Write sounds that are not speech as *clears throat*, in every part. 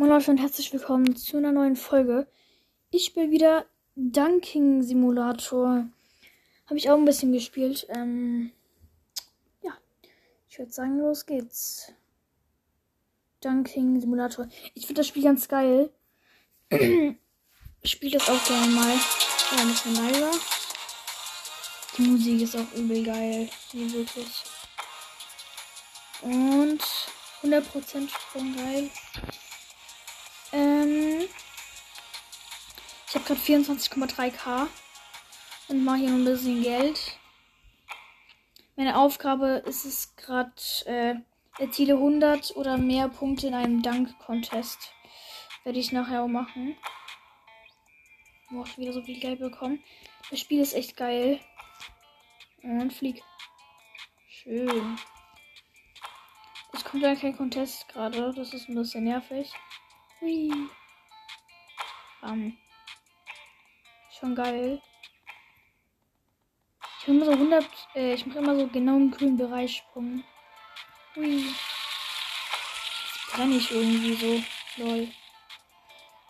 Moin Leute und herzlich willkommen zu einer neuen Folge. Ich spiele wieder Dunking Simulator. Habe ich auch ein bisschen gespielt. Ähm, ja, ich würde sagen, los geht's. Dunking Simulator. Ich finde das Spiel ganz geil. *clears throat* ich spiele das auch gerne mal. Ja, ein bisschen leiser. Die Musik ist auch übel geil. Nee, wirklich. Und 100% schon geil. Gerade 24,3k und mache hier noch ein bisschen Geld. Meine Aufgabe ist es gerade, äh, erziele 100 oder mehr Punkte in einem Dank-Contest. Werde ich nachher auch machen. Ich wieder so viel Geld bekommen. Das Spiel ist echt geil. Und flieg. Schön. Es kommt ja kein Contest gerade. Das ist ein bisschen nervig. Hui. Um, schon geil. Ich mache immer so 100, äh, ich mache immer so genau im grünen Bereich Sprung. Hui. Jetzt ich irgendwie so. Lol.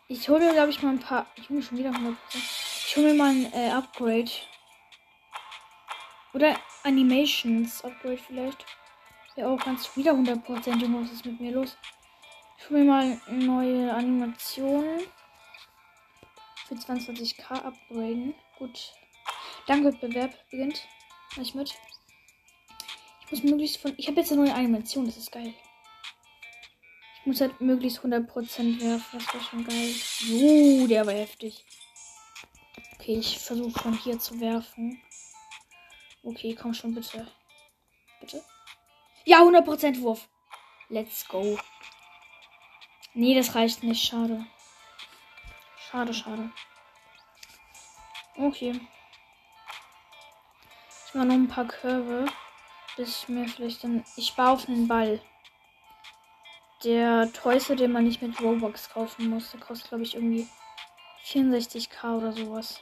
Ich hole mir, glaube ich, mal ein paar. Ich hole mir schon wieder 100%. Ich hole mir mal ein äh, Upgrade. Oder Animations Upgrade vielleicht. Ja, auch ganz wieder 100%. Junge, was ist mit mir los? Ich hole mir mal neue Animationen. Für 22k upgraden. Gut. Dankwettbewerb beginnt. Mach ich mit. Ich muss möglichst von. Ich habe jetzt eine neue Animation, das ist geil. Ich muss halt möglichst 100% werfen, das war schon geil. Jo, der war heftig. Okay, ich versuche von hier zu werfen. Okay, komm schon, bitte. Bitte. Ja, 100% Wurf. Let's go. Nee, das reicht nicht. Schade. Schade, schade. Okay. Ich mache noch ein paar Körbe. Bis ich mir vielleicht dann. Ich baue auf einen Ball. Der teuerste, den man nicht mit Robux kaufen muss. Der kostet, glaube ich, irgendwie 64k oder sowas.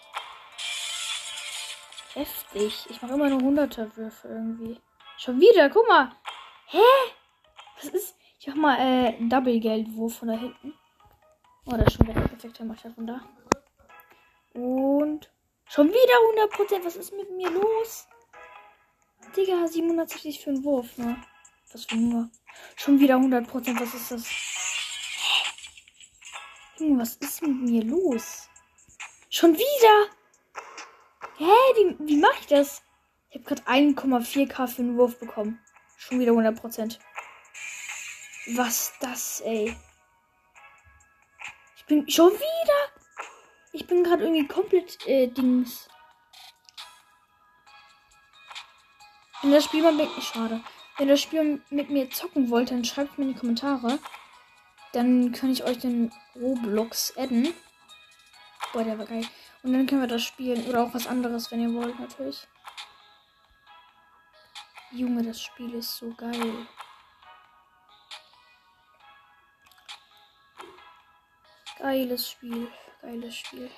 Heftig. Ich mache immer nur 100er Würfe irgendwie. Schon wieder, guck mal. Hä? Was ist. Ich mach mal äh, Double Geldwurf von da hinten. Oh, das ist schon wieder perfekt. Dann mach ich das da. Und schon wieder 100%. Was ist mit mir los? Digga, 760 für einen Wurf, ne? Was für nur. Schon wieder 100%. Was ist das? Junge, was ist mit mir los? Schon wieder? Hä? Wie, wie mache ich das? Ich habe gerade 1,4k für einen Wurf bekommen. Schon wieder 100%. Was das, ey? Bin schon wieder. Ich bin gerade irgendwie komplett äh, Dings. Wenn das Spiel mal mit schade. Wenn das Spiel mit mir zocken wollt, dann schreibt mir in die Kommentare. Dann kann ich euch den Roblox adden. Boah, der war geil. Und dann können wir das spielen. Oder auch was anderes, wenn ihr wollt, natürlich. Junge, das Spiel ist so geil. Geiles Spiel. Geiles Spiel.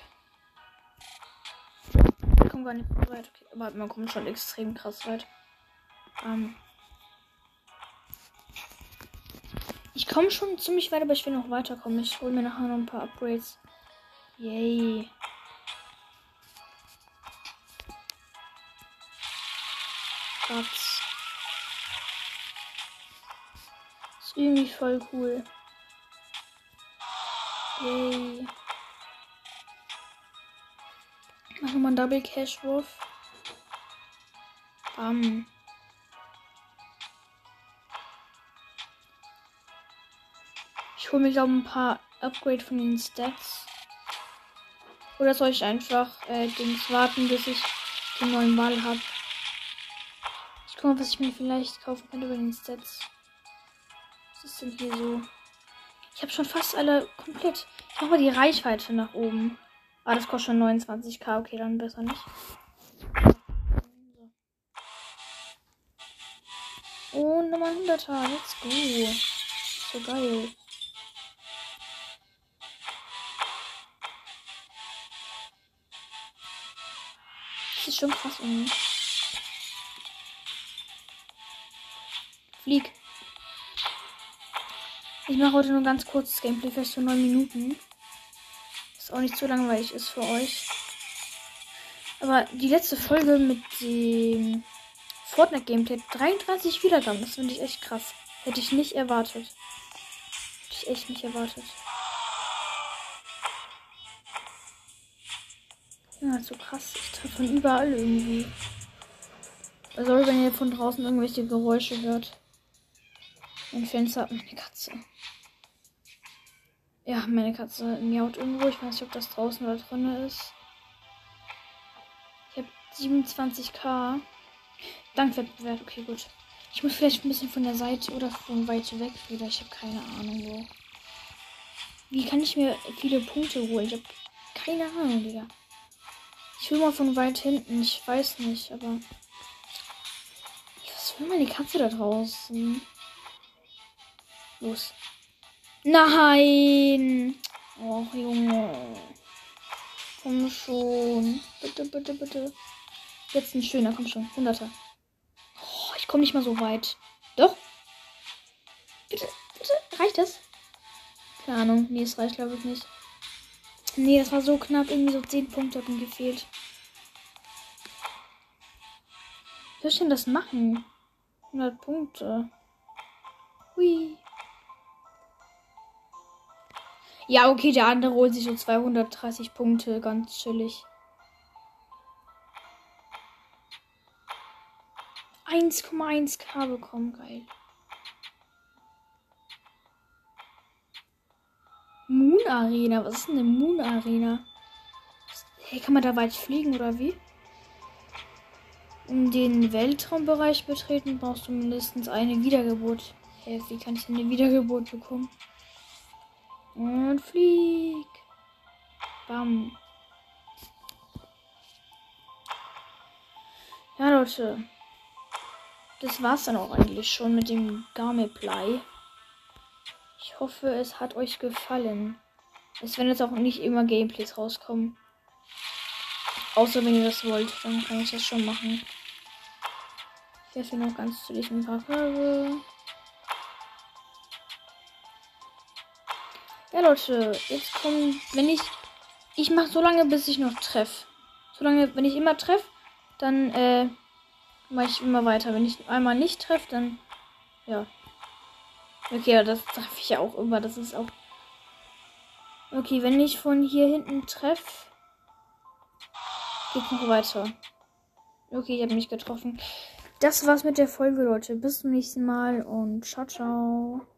Ich komme gar nicht weit. Okay, aber man kommt schon extrem krass weit. Ähm ich komme schon ziemlich weit, aber ich will noch weiterkommen. Ich hole mir nachher noch ein paar Upgrades. Yay. Platz. Ist irgendwie voll cool. Yay. Machen wir mal einen Double Cash Wurf. Bam. Ich hole mir glaube ein paar Upgrade von den Stats. Oder soll ich einfach äh, Dings warten, bis ich den neuen Ball habe? Ich gucke mal, was ich mir vielleicht kaufen könnte bei den Stats. Was ist denn hier so? Ich habe schon fast alle komplett. Ich mache mal die Reichweite nach oben. Ah, das kostet schon 29k. Okay, dann besser nicht. Und nochmal 100er. Let's go. So geil. Das ist schon krass irgendwie. Flieg. Ich mache heute nur ganz kurzes Gameplay, fest für 9 Minuten. Ist auch nicht zu langweilig ist für euch. Aber die letzte Folge mit dem Fortnite Gameplay 33 Wiedergaben. Das finde ich echt krass. Hätte ich nicht erwartet. Hätte ich echt nicht erwartet. Ja, so krass. Ich treffe von überall irgendwie. Also, wenn ihr von draußen irgendwelche Geräusche hört. Mein Fenster hat meine Katze. Ja, meine Katze miaut irgendwo. Ich weiß nicht, ob das draußen oder drin ist. Ich habe 27k. Dankwettbewerb. Okay, gut. Ich muss vielleicht ein bisschen von der Seite oder von weit weg wieder. Ich habe keine Ahnung wo. Wie kann ich mir viele Punkte holen? Ich habe keine Ahnung, Digga. Ich will mal von weit hinten. Ich weiß nicht, aber. Was will meine Katze da draußen? Los. Nein! Oh, Junge. Komm schon. Bitte, bitte, bitte. Jetzt ein schöner, komm schon. Hunderter. Oh, ich komme nicht mal so weit. Doch. Bitte, bitte. Reicht das? Keine Ahnung. Nee, es reicht, glaube ich, nicht. Nee, das war so knapp. Irgendwie so 10 Punkte hatten gefehlt. Wie soll ich denn das machen? 100 Punkte. Hui. Ja, okay, der andere holt sich so 230 Punkte. Ganz chillig. 1,1k bekommen. Geil. Moon Arena. Was ist denn eine Moon Arena? Hey, kann man da weit fliegen oder wie? Um den Weltraumbereich betreten, brauchst du mindestens eine Wiedergeburt. Hey, wie kann ich denn eine Wiedergeburt bekommen? Und flieg. Bam. Ja, Leute. Das war's dann auch eigentlich schon mit dem Gameplay. Ich hoffe, es hat euch gefallen. Es werden jetzt auch nicht immer Gameplays rauskommen. Außer wenn ihr das wollt, dann kann ich das schon machen. Ich esse noch ganz zu ein paar Farbe. Ja, Leute, jetzt kommen, wenn ich, ich mache so lange, bis ich noch treffe. Solange, wenn ich immer treffe, dann äh, mache ich immer weiter. Wenn ich einmal nicht treffe, dann ja, Okay, das treffe ich ja auch immer. Das ist auch. Okay, wenn ich von hier hinten treffe, geht noch weiter. Okay, ich habe mich getroffen. Das war's mit der Folge, Leute. Bis zum nächsten Mal und ciao, ciao.